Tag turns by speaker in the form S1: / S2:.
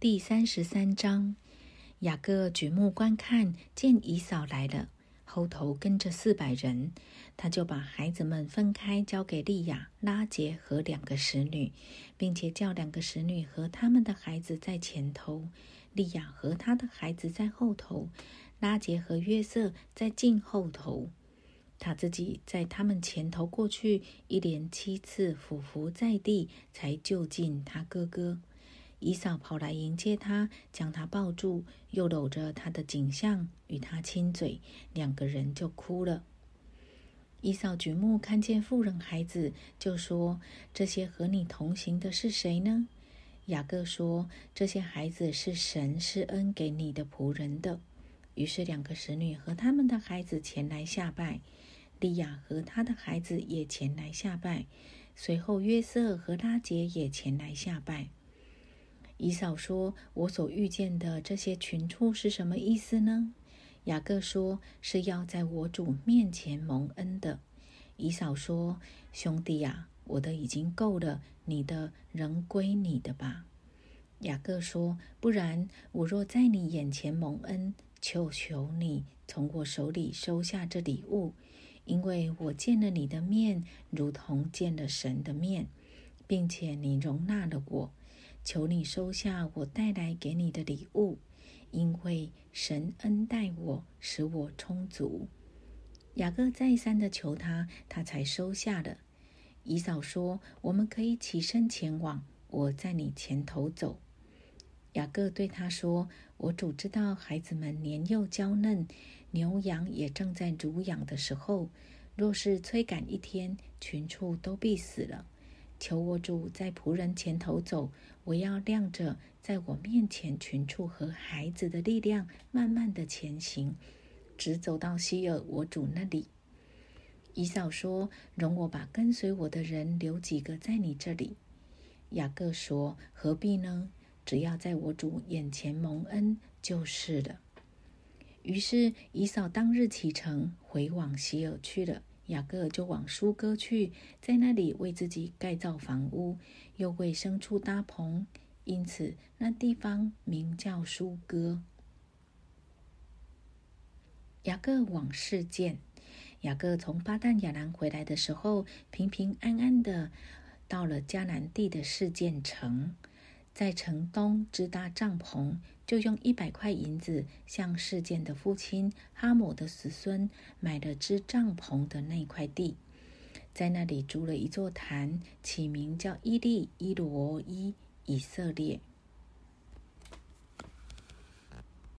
S1: 第三十三章，雅各举目观看，见姨嫂来了，后头跟着四百人，他就把孩子们分开，交给利亚、拉杰和两个使女，并且叫两个使女和他们的孩子在前头，利亚和他的孩子在后头，拉杰和约瑟在近后头。他自己在他们前头过去，一连七次俯伏在地，才就近他哥哥。姨嫂跑来迎接他，将他抱住，又搂着他的颈项，与他亲嘴，两个人就哭了。姨嫂举目看见妇人孩子，就说：“这些和你同行的是谁呢？”雅各说：“这些孩子是神施恩给你的仆人的。”于是两个使女和他们的孩子前来下拜，利亚和他的孩子也前来下拜，随后约瑟和拉杰也前来下拜。以嫂说：“我所遇见的这些群畜是什么意思呢？”雅各说：“是要在我主面前蒙恩的。”以嫂说：“兄弟呀，我的已经够了，你的仍归你的吧。”雅各说：“不然，我若在你眼前蒙恩，求求你从我手里收下这礼物，因为我见了你的面，如同见了神的面，并且你容纳了我。”求你收下我带来给你的礼物，因为神恩待我，使我充足。雅各再三的求他，他才收下了。姨嫂说：“我们可以起身前往，我在你前头走。”雅各对他说：“我主知道孩子们年幼娇嫩，牛羊也正在乳养的时候，若是催赶一天，群畜都必死了。”求我主在仆人前头走，我要亮着在我面前群畜和孩子的力量，慢慢的前行，直走到希尔我主那里。以嫂说：“容我把跟随我的人留几个在你这里。”雅各说：“何必呢？只要在我主眼前蒙恩就是了。”于是以嫂当日启程回往希尔去了。雅各就往苏哥去，在那里为自己盖造房屋，又为牲畜搭棚，因此那地方名叫苏哥。雅各往事见，雅各从巴旦亚兰回来的时候，平平安安的到了迦南地的事件城，在城东支搭帐篷。就用一百块银子向事件的父亲哈姆的子孙买了支帐篷的那块地，在那里租了一座坛，起名叫伊利伊罗伊以色列。